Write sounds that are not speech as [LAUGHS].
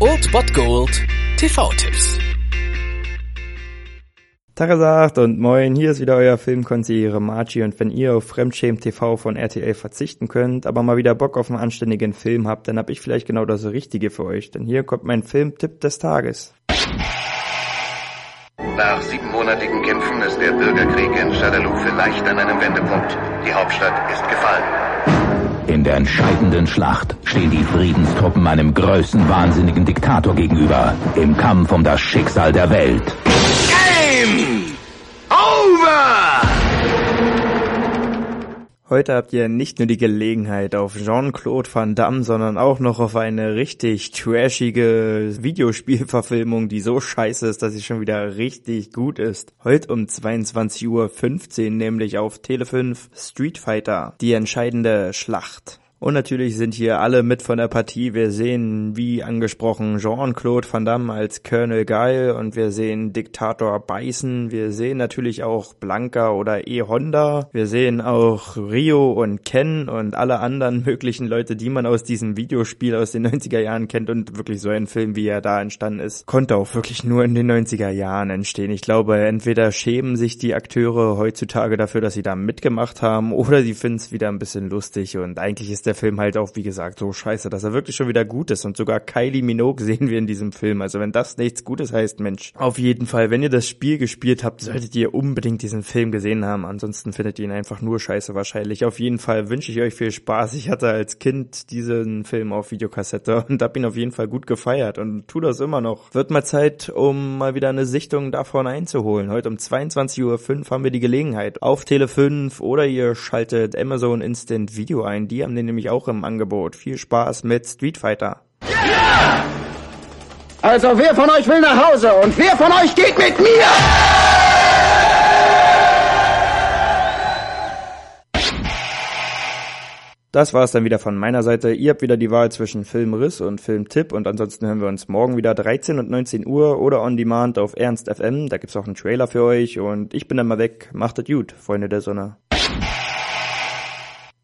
Old Bot Gold TV-Tipps. Tagesacht und moin, hier ist wieder euer Filmkonsigliere Margie und wenn ihr auf Fremdschämen TV von RTL verzichten könnt, aber mal wieder Bock auf einen anständigen Film habt, dann hab ich vielleicht genau das Richtige für euch, denn hier kommt mein Filmtipp des Tages. Nach siebenmonatigen Kämpfen ist der Bürgerkrieg in Shadaloo vielleicht an einem Wendepunkt. Die Hauptstadt ist gefallen. In der entscheidenden Schlacht stehen die Friedenstruppen einem größenwahnsinnigen Diktator gegenüber. Im Kampf um das Schicksal der Welt. Heute habt ihr nicht nur die Gelegenheit auf Jean-Claude Van Damme, sondern auch noch auf eine richtig trashige Videospielverfilmung, die so scheiße ist, dass sie schon wieder richtig gut ist. Heute um 22.15 Uhr, nämlich auf Tele 5 Street Fighter, die entscheidende Schlacht. Und natürlich sind hier alle mit von der Partie. Wir sehen, wie angesprochen, Jean-Claude Van Damme als Colonel Geil und wir sehen Diktator Beißen. Wir sehen natürlich auch Blanca oder E-Honda. Wir sehen auch Rio und Ken und alle anderen [LAUGHS] möglichen Leute, die man aus diesem Videospiel aus den 90er Jahren kennt und wirklich so ein Film, wie er da entstanden ist, konnte auch wirklich nur in den 90er Jahren entstehen. Ich glaube, entweder schämen sich die Akteure heutzutage dafür, dass sie da mitgemacht haben [LAUGHS] oder sie finden es wieder ein bisschen lustig und eigentlich ist der der Film halt auch, wie gesagt, so scheiße, dass er wirklich schon wieder gut ist. Und sogar Kylie Minogue [LAUGHS] sehen wir in diesem Film. Also wenn das nichts Gutes heißt, Mensch. Auf jeden Fall, wenn ihr das Spiel gespielt habt, solltet ihr unbedingt diesen Film gesehen haben. Ansonsten findet ihr ihn einfach nur scheiße wahrscheinlich. Auf jeden Fall wünsche ich euch viel Spaß. Ich hatte als Kind diesen Film auf Videokassette [LAUGHS] und hab ihn auf jeden Fall gut gefeiert und tu das immer noch. Wird mal Zeit, um mal wieder eine Sichtung davon einzuholen. Heute um 22.05 Uhr haben wir die Gelegenheit. Auf Tele 5 oder ihr schaltet Amazon Instant Video ein. Die haben den nämlich auch im Angebot. Viel Spaß mit Street Fighter. Also wer von euch will nach Hause und wer von euch geht mit mir? Das war's dann wieder von meiner Seite. Ihr habt wieder die Wahl zwischen Filmriss und Filmtipp und ansonsten hören wir uns morgen wieder 13 und 19 Uhr oder on demand auf Ernst FM. Da gibt's auch einen Trailer für euch und ich bin dann mal weg. Macht es gut, Freunde der Sonne.